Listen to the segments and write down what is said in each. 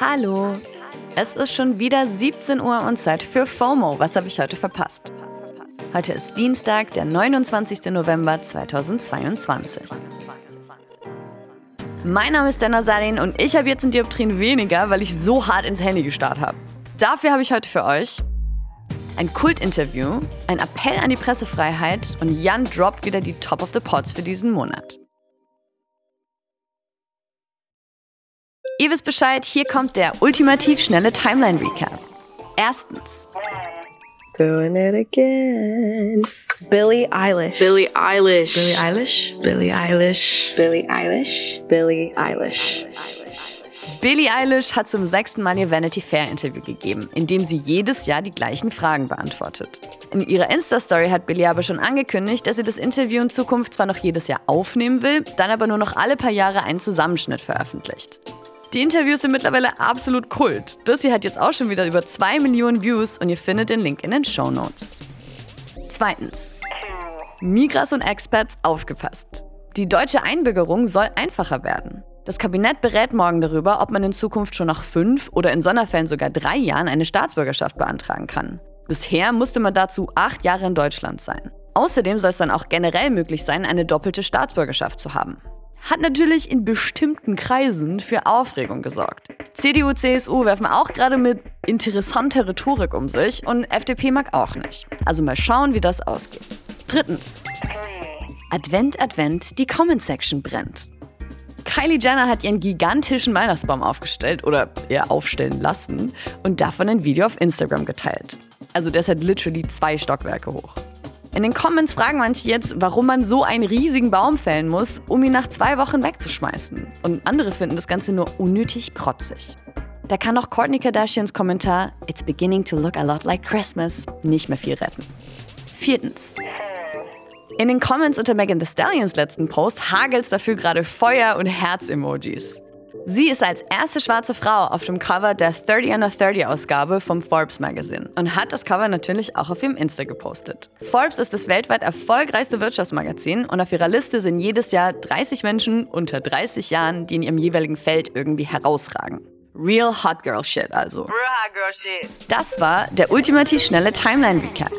Hallo. Es ist schon wieder 17 Uhr und Zeit für FOMO. Was habe ich heute verpasst? Heute ist Dienstag, der 29. November 2022. Mein Name ist Dana Salin und ich habe jetzt ein Dioptrien weniger, weil ich so hart ins Handy gestarrt habe. Dafür habe ich heute für euch ein Kultinterview, ein Appell an die Pressefreiheit und Jan droppt wieder die Top of the Pots für diesen Monat. Ihr wisst Bescheid, hier kommt der ultimativ schnelle Timeline-Recap. Erstens. Doing it again. Billie Eilish. Billie Eilish. Billie Eilish. Billie Eilish. Billie Eilish. Billie Eilish. Billie Eilish hat zum sechsten Mal ihr Vanity Fair Interview gegeben, in dem sie jedes Jahr die gleichen Fragen beantwortet. In ihrer Insta-Story hat Billie aber schon angekündigt, dass sie das Interview in Zukunft zwar noch jedes Jahr aufnehmen will, dann aber nur noch alle paar Jahre einen Zusammenschnitt veröffentlicht. Die Interviews sind mittlerweile absolut Kult. Das hier hat jetzt auch schon wieder über 2 Millionen Views und ihr findet den Link in den Show Notes. Zweitens. Migras und Expats aufgepasst. Die deutsche Einbürgerung soll einfacher werden. Das Kabinett berät morgen darüber, ob man in Zukunft schon nach fünf oder in Sonderfällen sogar drei Jahren eine Staatsbürgerschaft beantragen kann. Bisher musste man dazu acht Jahre in Deutschland sein. Außerdem soll es dann auch generell möglich sein, eine doppelte Staatsbürgerschaft zu haben hat natürlich in bestimmten Kreisen für Aufregung gesorgt. CDU, CSU werfen auch gerade mit interessanter Rhetorik um sich und FDP mag auch nicht. Also mal schauen, wie das ausgeht. Drittens. Advent, Advent, die Comment Section brennt. Kylie Jenner hat ihren gigantischen Weihnachtsbaum aufgestellt oder eher aufstellen lassen und davon ein Video auf Instagram geteilt. Also der ist halt literally zwei Stockwerke hoch. In den Comments fragen manche jetzt, warum man so einen riesigen Baum fällen muss, um ihn nach zwei Wochen wegzuschmeißen. Und andere finden das Ganze nur unnötig protzig. Da kann auch Courtney Kardashians Kommentar It's beginning to look a lot like Christmas nicht mehr viel retten. Viertens. In den Comments unter Megan Thee Stallions letzten Post hagelt's dafür gerade Feuer- und Herz-Emojis. Sie ist als erste schwarze Frau auf dem Cover der 30 under 30 Ausgabe vom Forbes Magazine und hat das Cover natürlich auch auf ihrem Insta gepostet. Forbes ist das weltweit erfolgreichste Wirtschaftsmagazin und auf ihrer Liste sind jedes Jahr 30 Menschen unter 30 Jahren, die in ihrem jeweiligen Feld irgendwie herausragen. Real Hot Girl Shit also. Real Hot Girl Shit. Das war der ultimativ schnelle Timeline Recap.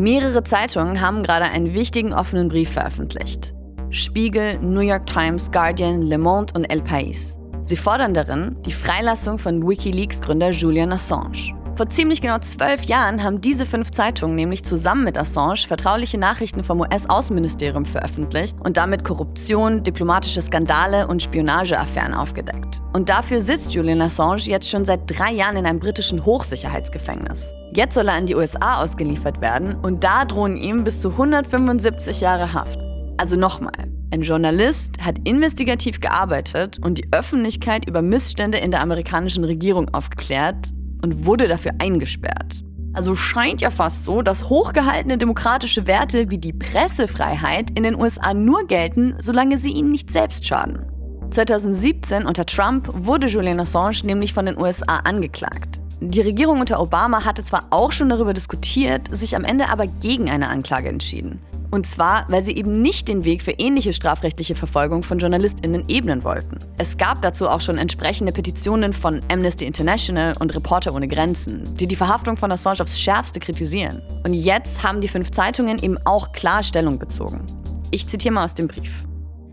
Mehrere Zeitungen haben gerade einen wichtigen offenen Brief veröffentlicht. Spiegel, New York Times, Guardian, Le Monde und El País. Sie fordern darin die Freilassung von Wikileaks-Gründer Julian Assange. Vor ziemlich genau zwölf Jahren haben diese fünf Zeitungen nämlich zusammen mit Assange vertrauliche Nachrichten vom US-Außenministerium veröffentlicht und damit Korruption, diplomatische Skandale und Spionageaffären aufgedeckt. Und dafür sitzt Julian Assange jetzt schon seit drei Jahren in einem britischen Hochsicherheitsgefängnis. Jetzt soll er in die USA ausgeliefert werden und da drohen ihm bis zu 175 Jahre Haft. Also nochmal. Ein Journalist hat investigativ gearbeitet und die Öffentlichkeit über Missstände in der amerikanischen Regierung aufgeklärt und wurde dafür eingesperrt. Also scheint ja fast so, dass hochgehaltene demokratische Werte wie die Pressefreiheit in den USA nur gelten, solange sie ihnen nicht selbst schaden. 2017 unter Trump wurde Julian Assange nämlich von den USA angeklagt. Die Regierung unter Obama hatte zwar auch schon darüber diskutiert, sich am Ende aber gegen eine Anklage entschieden. Und zwar, weil sie eben nicht den Weg für ähnliche strafrechtliche Verfolgung von JournalistInnen ebnen wollten. Es gab dazu auch schon entsprechende Petitionen von Amnesty International und Reporter ohne Grenzen, die die Verhaftung von Assange aufs Schärfste kritisieren. Und jetzt haben die fünf Zeitungen eben auch klar Stellung bezogen. Ich zitiere mal aus dem Brief.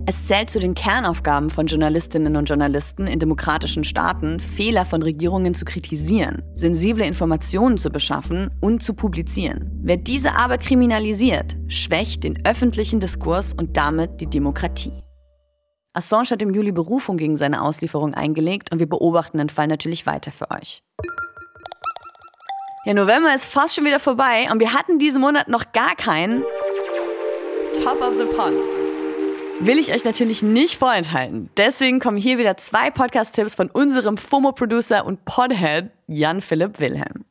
Es zählt zu den Kernaufgaben von Journalistinnen und Journalisten in demokratischen Staaten, Fehler von Regierungen zu kritisieren, sensible Informationen zu beschaffen und zu publizieren. Wer diese aber kriminalisiert, schwächt den öffentlichen Diskurs und damit die Demokratie. Assange hat im Juli Berufung gegen seine Auslieferung eingelegt und wir beobachten den Fall natürlich weiter für euch. Der November ist fast schon wieder vorbei und wir hatten diesen Monat noch gar keinen Top of the Ponds will ich euch natürlich nicht vorenthalten. Deswegen kommen hier wieder zwei Podcast-Tipps von unserem FOMO-Producer und Podhead Jan-Philipp Wilhelm.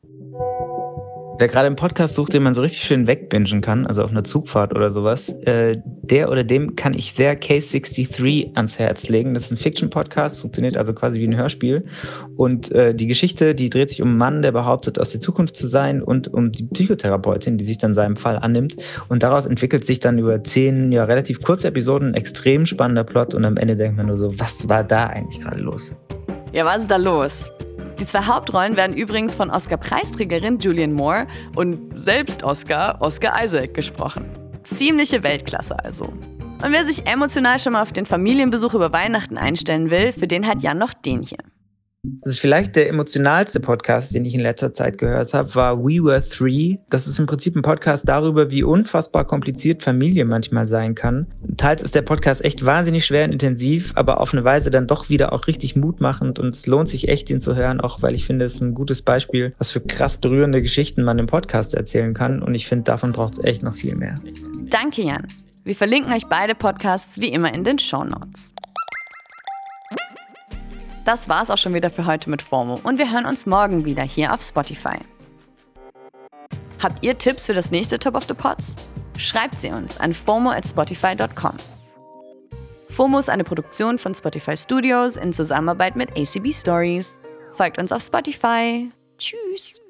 Wer gerade einen Podcast sucht, den man so richtig schön wegbingen kann, also auf einer Zugfahrt oder sowas, äh, Der oder dem kann ich sehr Case 63 ans Herz legen. Das ist ein Fiction-Podcast, funktioniert also quasi wie ein Hörspiel. Und äh, die Geschichte, die dreht sich um einen Mann, der behauptet, aus der Zukunft zu sein und um die Psychotherapeutin, die sich dann seinem Fall annimmt. Und daraus entwickelt sich dann über zehn, ja, relativ kurze Episoden ein extrem spannender Plot. Und am Ende denkt man nur so, was war da eigentlich gerade los? Ja, was ist da los? Die zwei Hauptrollen werden übrigens von Oscar-Preisträgerin Julianne Moore und selbst Oscar, Oscar Isaac, gesprochen. Ziemliche Weltklasse also. Und wer sich emotional schon mal auf den Familienbesuch über Weihnachten einstellen will, für den hat Jan noch den hier. Das ist vielleicht der emotionalste Podcast, den ich in letzter Zeit gehört habe, war We Were Three. Das ist im Prinzip ein Podcast darüber, wie unfassbar kompliziert Familie manchmal sein kann. Teils ist der Podcast echt wahnsinnig schwer und intensiv, aber auf eine Weise dann doch wieder auch richtig mutmachend und es lohnt sich echt, ihn zu hören, auch weil ich finde, es ist ein gutes Beispiel, was für krass berührende Geschichten man im Podcast erzählen kann und ich finde, davon braucht es echt noch viel mehr. Danke, Jan. Wir verlinken euch beide Podcasts wie immer in den Show Notes. Das war's auch schon wieder für heute mit FOMO und wir hören uns morgen wieder hier auf Spotify. Habt ihr Tipps für das nächste Top of the Pots? Schreibt sie uns an FOMO at Spotify.com. FOMO ist eine Produktion von Spotify Studios in Zusammenarbeit mit ACB Stories. Folgt uns auf Spotify. Tschüss!